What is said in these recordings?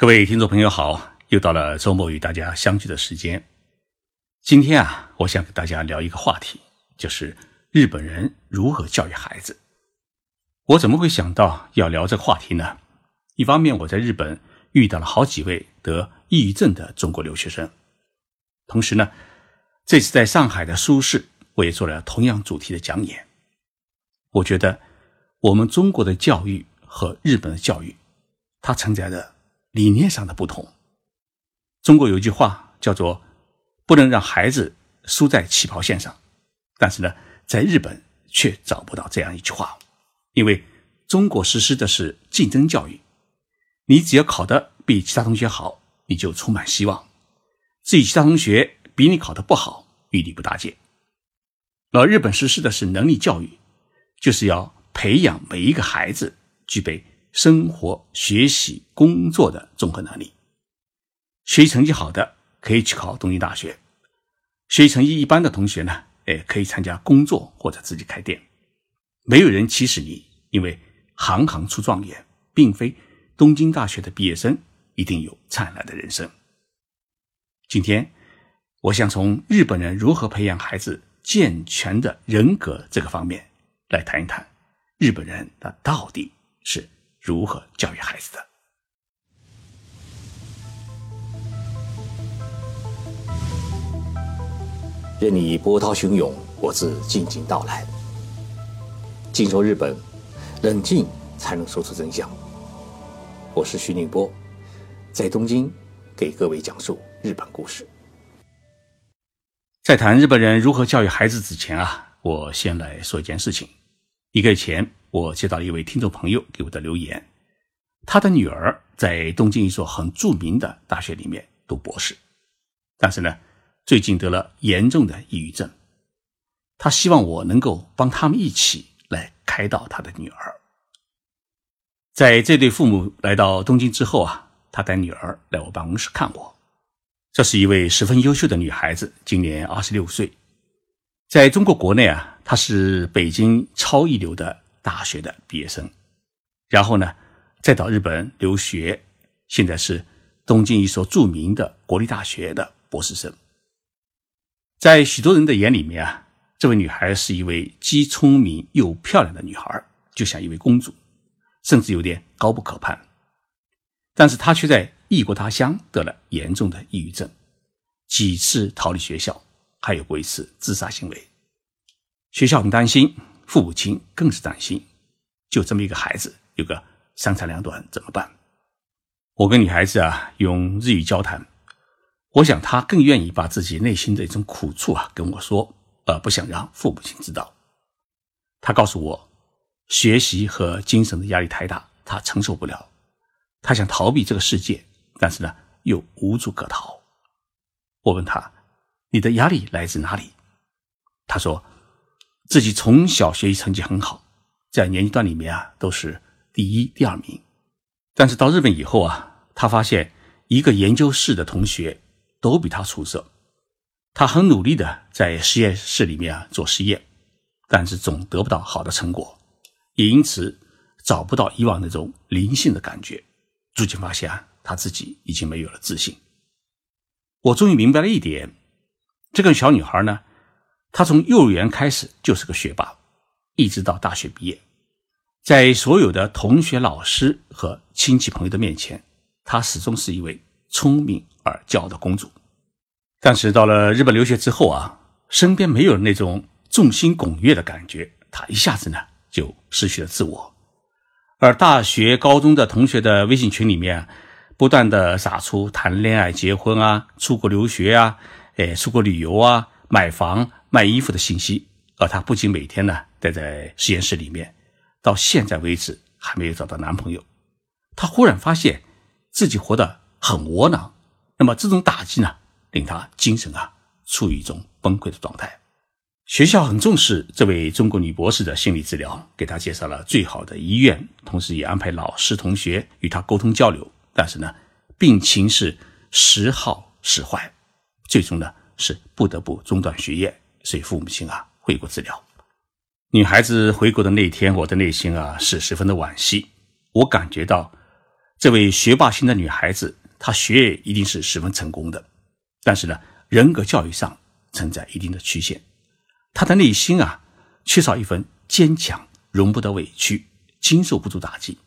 各位听众朋友好，又到了周末与大家相聚的时间。今天啊，我想跟大家聊一个话题，就是日本人如何教育孩子。我怎么会想到要聊这个话题呢？一方面，我在日本遇到了好几位得抑郁症的中国留学生；同时呢，这次在上海的书市，我也做了同样主题的讲演。我觉得我们中国的教育和日本的教育，它承载着。理念上的不同。中国有句话叫做“不能让孩子输在起跑线上”，但是呢，在日本却找不到这样一句话，因为中国实施的是竞争教育，你只要考得比其他同学好，你就充满希望；至于其他同学比你考得不好，与你不搭界。而日本实施的是能力教育，就是要培养每一个孩子具备。生活、学习、工作的综合能力。学习成绩好的可以去考东京大学，学习成绩一般的同学呢，哎，可以参加工作或者自己开店。没有人歧视你，因为行行出状元，并非东京大学的毕业生一定有灿烂的人生。今天，我想从日本人如何培养孩子健全的人格这个方面来谈一谈，日本人他到底是。如何教育孩子的？任你波涛汹涌，我自静静到来。静说日本，冷静才能说出真相。我是徐宁波，在东京给各位讲述日本故事。在谈日本人如何教育孩子之前啊，我先来说一件事情。一个月前。我接到了一位听众朋友给我的留言，他的女儿在东京一所很著名的大学里面读博士，但是呢，最近得了严重的抑郁症。他希望我能够帮他们一起来开导他的女儿。在这对父母来到东京之后啊，他带女儿来我办公室看我。这是一位十分优秀的女孩子，今年二十六岁，在中国国内啊，她是北京超一流的。大学的毕业生，然后呢，再到日本留学，现在是东京一所著名的国立大学的博士生。在许多人的眼里面啊，这位女孩是一位既聪明又漂亮的女孩，就像一位公主，甚至有点高不可攀。但是她却在异国他乡得了严重的抑郁症，几次逃离学校，还有过一次自杀行为。学校很担心。父母亲更是担心，就这么一个孩子，有个三长两短怎么办？我跟女孩子啊用日语交谈，我想她更愿意把自己内心的一种苦处啊跟我说，而不想让父母亲知道。她告诉我，学习和精神的压力太大，她承受不了，她想逃避这个世界，但是呢又无处可逃。我问她：“你的压力来自哪里？”她说。自己从小学习成绩很好，在年级段里面啊都是第一、第二名。但是到日本以后啊，他发现一个研究室的同学都比他出色。他很努力的在实验室里面啊做实验，但是总得不到好的成果，也因此找不到以往那种灵性的感觉。逐渐发现啊，他自己已经没有了自信。我终于明白了一点，这个小女孩呢。他从幼儿园开始就是个学霸，一直到大学毕业，在所有的同学、老师和亲戚朋友的面前，他始终是一位聪明而骄傲的公主。但是到了日本留学之后啊，身边没有那种众星拱月的感觉，他一下子呢就失去了自我。而大学、高中的同学的微信群里面，不断的撒出谈恋爱、结婚啊、出国留学啊、哎出国旅游啊、买房。卖衣服的信息，而她不仅每天呢待在实验室里面，到现在为止还没有找到男朋友。她忽然发现自己活得很窝囊，那么这种打击呢，令她精神啊处于一种崩溃的状态。学校很重视这位中国女博士的心理治疗，给她介绍了最好的医院，同时也安排老师同学与她沟通交流。但是呢，病情是时好时坏，最终呢是不得不中断学业。所以父母亲啊回国治疗，女孩子回国的那天，我的内心啊是十分的惋惜。我感觉到这位学霸型的女孩子，她学业一定是十分成功的，但是呢，人格教育上存在一定的缺陷，她的内心啊，缺少一份坚强，容不得委屈，经受不住打击。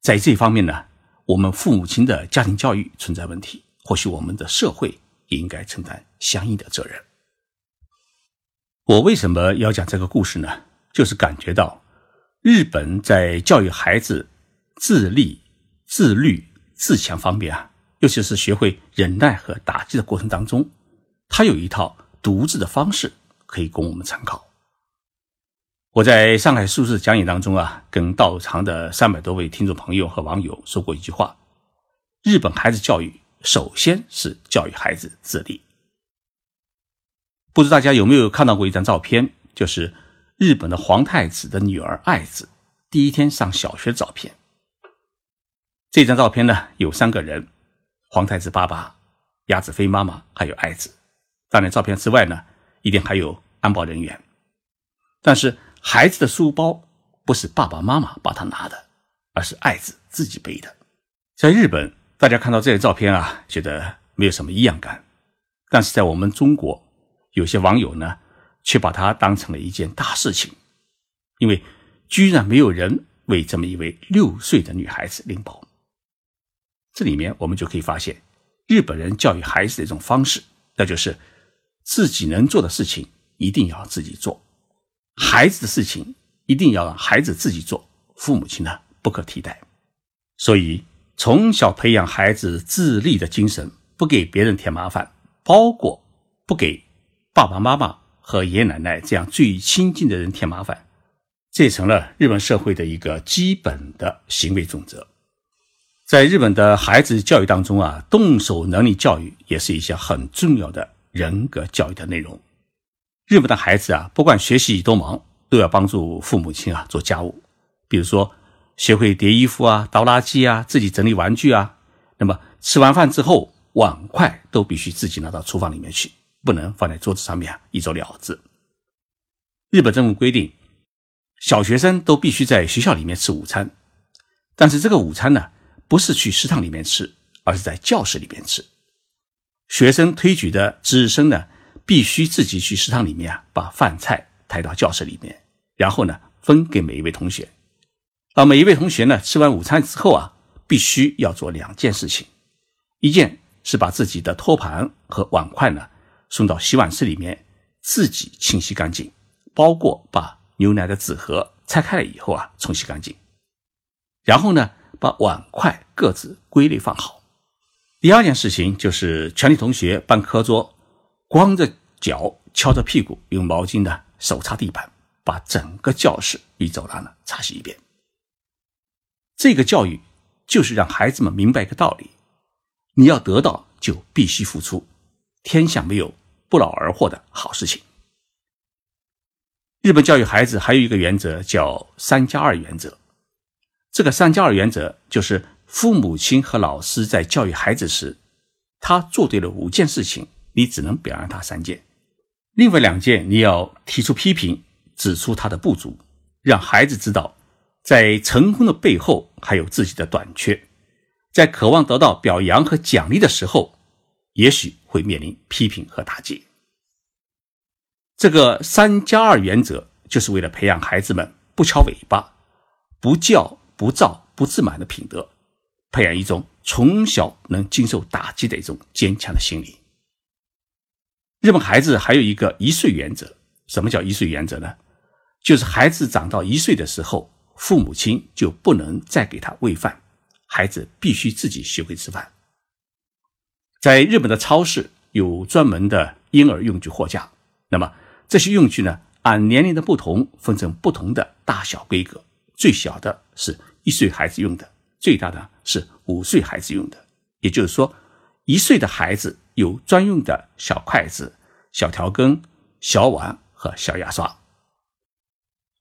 在这方面呢，我们父母亲的家庭教育存在问题，或许我们的社会也应该承担相应的责任。我为什么要讲这个故事呢？就是感觉到日本在教育孩子自立。自律自强方面啊，尤其是学会忍耐和打击的过程当中，他有一套独自的方式可以供我们参考。我在上海数字讲演当中啊，跟到场的三百多位听众朋友和网友说过一句话：日本孩子教育首先是教育孩子自立。不知大家有没有看到过一张照片，就是日本的皇太子的女儿爱子第一天上小学的照片。这张照片呢，有三个人：皇太子爸爸、鸭子飞妈妈，还有爱子。当然，照片之外呢，一定还有安保人员。但是，孩子的书包不是爸爸妈妈帮他拿的，而是爱子自己背的。在日本，大家看到这些照片啊，觉得没有什么异样感；但是在我们中国，有些网友呢，却把它当成了一件大事情，因为居然没有人为这么一位六岁的女孩子拎包。这里面我们就可以发现，日本人教育孩子的一种方式，那就是自己能做的事情一定要自己做，孩子的事情一定要让孩子自己做，父母亲呢不可替代。所以从小培养孩子自立的精神，不给别人添麻烦，包括不给爸爸妈妈和爷爷奶奶这样最亲近的人添麻烦，这成了日本社会的一个基本的行为准则。在日本的孩子教育当中啊，动手能力教育也是一项很重要的人格教育的内容。日本的孩子啊，不管学习多忙，都要帮助父母亲啊做家务，比如说学会叠衣服啊、倒垃圾啊、自己整理玩具啊。那么吃完饭之后，碗筷都必须自己拿到厨房里面去，不能放在桌子上面一走了之。日本政府规定，小学生都必须在学校里面吃午餐，但是这个午餐呢？不是去食堂里面吃，而是在教室里面吃。学生推举的值日生呢，必须自己去食堂里面啊，把饭菜抬到教室里面，然后呢分给每一位同学。啊每一位同学呢，吃完午餐之后啊，必须要做两件事情：一件是把自己的托盘和碗筷呢送到洗碗室里面自己清洗干净，包括把牛奶的纸盒拆开了以后啊冲洗干净。然后呢。把碗筷各自归类放好。第二件事情就是全体同学搬课桌，光着脚敲着屁股，用毛巾呢手擦地板，把整个教室与走廊呢擦洗一遍。这个教育就是让孩子们明白一个道理：你要得到就必须付出，天下没有不劳而获的好事情。日本教育孩子还有一个原则叫“三加二”原则。这个三加二原则就是父母亲和老师在教育孩子时，他做对了五件事情，你只能表扬他三件，另外两件你要提出批评，指出他的不足，让孩子知道，在成功的背后还有自己的短缺，在渴望得到表扬和奖励的时候，也许会面临批评和打击。这个三加二原则就是为了培养孩子们不翘尾巴，不叫。不躁不自满的品德，培养一种从小能经受打击的一种坚强的心理。日本孩子还有一个一岁原则，什么叫一岁原则呢？就是孩子长到一岁的时候，父母亲就不能再给他喂饭，孩子必须自己学会吃饭。在日本的超市有专门的婴儿用具货架，那么这些用具呢，按年龄的不同分成不同的大小规格。最小的是一岁孩子用的，最大的是五岁孩子用的。也就是说，一岁的孩子有专用的小筷子、小调羹、小碗和小牙刷。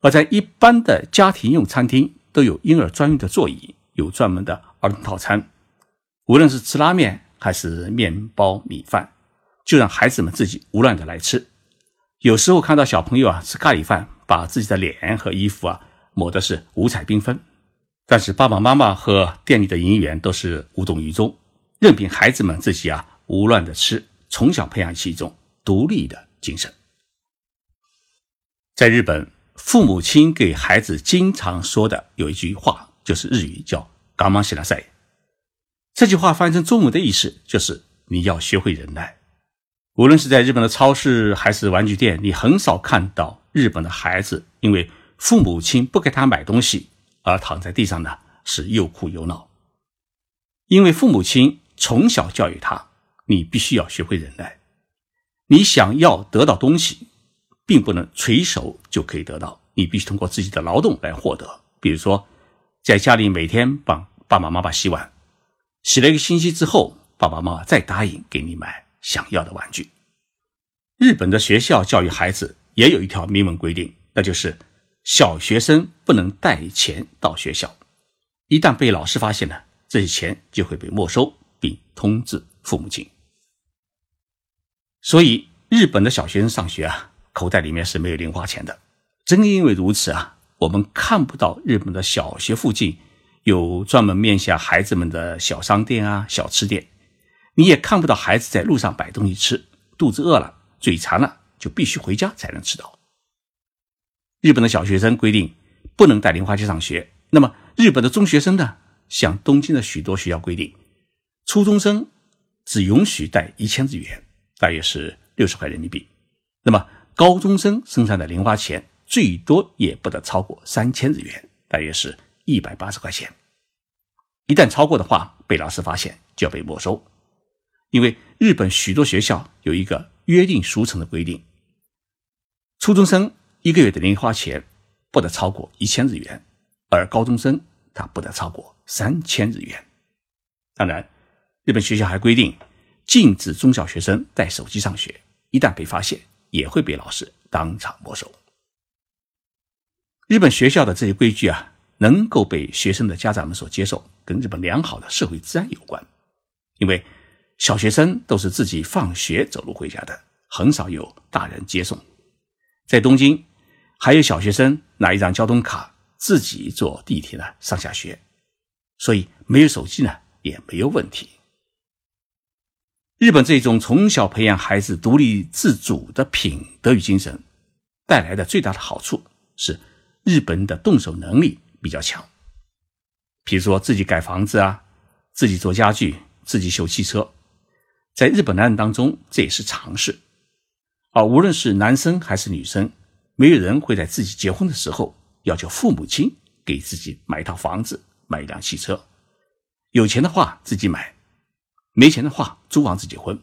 而在一般的家庭用餐厅，都有婴儿专用的座椅，有专门的儿童套餐。无论是吃拉面还是面包、米饭，就让孩子们自己无乱的来吃。有时候看到小朋友啊吃咖喱饭，把自己的脸和衣服啊。抹的是五彩缤纷，但是爸爸妈妈和店里的营业员都是无动于衷，任凭孩子们自己啊胡乱的吃，从小培养起一种独立的精神。在日本，父母亲给孩子经常说的有一句话，就是日语叫“嘎玛西拉塞”。这句话翻译成中文的意思就是你要学会忍耐。无论是在日本的超市还是玩具店，你很少看到日本的孩子因为父母亲不给他买东西。而躺在地上呢，是又哭又闹。因为父母亲从小教育他，你必须要学会忍耐。你想要得到东西，并不能垂手就可以得到，你必须通过自己的劳动来获得。比如说，在家里每天帮爸爸妈妈洗碗，洗了一个星期之后，爸爸妈妈再答应给你买想要的玩具。日本的学校教育孩子也有一条明文规定，那就是。小学生不能带钱到学校，一旦被老师发现了，这些钱就会被没收，并通知父母亲。所以，日本的小学生上学啊，口袋里面是没有零花钱的。正因为如此啊，我们看不到日本的小学附近有专门面向孩子们的小商店啊、小吃店，你也看不到孩子在路上摆东西吃，肚子饿了、嘴馋了，就必须回家才能吃到。日本的小学生规定不能带零花钱上学。那么，日本的中学生呢？像东京的许多学校规定，初中生只允许带一千日元，大约是六十块人民币。那么，高中生身上的零花钱最多也不得超过三千日元，大约是一百八十块钱。一旦超过的话，被老师发现就要被没收。因为日本许多学校有一个约定俗成的规定，初中生。一个月的零花钱不得超过一千日元，而高中生他不得超过三千日元。当然，日本学校还规定禁止中小学生带手机上学，一旦被发现，也会被老师当场没收。日本学校的这些规矩啊，能够被学生的家长们所接受，跟日本良好的社会治安有关。因为小学生都是自己放学走路回家的，很少有大人接送。在东京。还有小学生拿一张交通卡自己坐地铁呢上下学，所以没有手机呢也没有问题。日本这种从小培养孩子独立自主的品德与精神带来的最大的好处是，日本的动手能力比较强。比如说自己盖房子啊，自己做家具，自己修汽车，在日本男人当中这也是常事。而无论是男生还是女生。没有人会在自己结婚的时候要求父母亲给自己买一套房子、买一辆汽车。有钱的话自己买，没钱的话租房子结婚，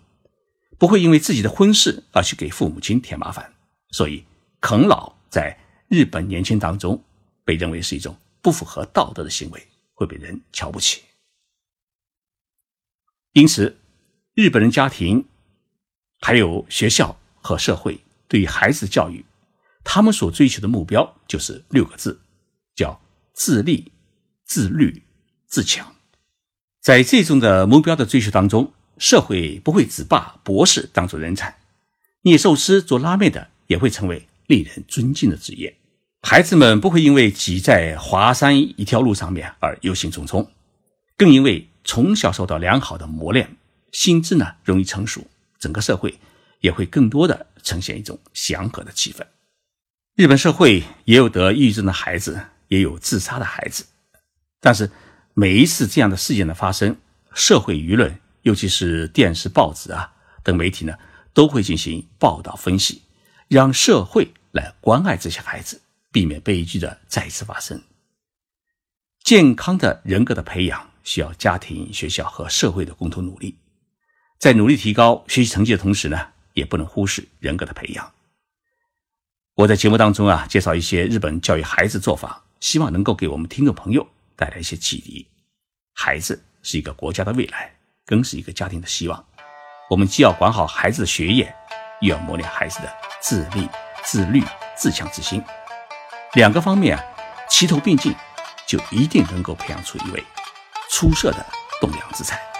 不会因为自己的婚事而去给父母亲添麻烦。所以，啃老在日本年轻当中被认为是一种不符合道德的行为，会被人瞧不起。因此，日本人家庭、还有学校和社会对于孩子教育。他们所追求的目标就是六个字，叫自立、自律、自强。在这种的目标的追求当中，社会不会只把博士当作人才，捏寿司、做拉面的也会成为令人尊敬的职业。孩子们不会因为挤在华山一条路上面而忧心忡忡，更因为从小受到良好的磨练，心智呢容易成熟，整个社会也会更多的呈现一种祥和的气氛。日本社会也有得抑郁症的孩子，也有自杀的孩子，但是每一次这样的事件的发生，社会舆论，尤其是电视、报纸啊等媒体呢，都会进行报道分析，让社会来关爱这些孩子，避免悲剧的再次发生。健康的人格的培养需要家庭、学校和社会的共同努力，在努力提高学习成绩的同时呢，也不能忽视人格的培养。我在节目当中啊，介绍一些日本教育孩子做法，希望能够给我们听众朋友带来一些启迪。孩子是一个国家的未来，更是一个家庭的希望。我们既要管好孩子的学业，又要磨练孩子的自立、自律、自强之心。两个方面啊，齐头并进，就一定能够培养出一位出色的栋梁之才。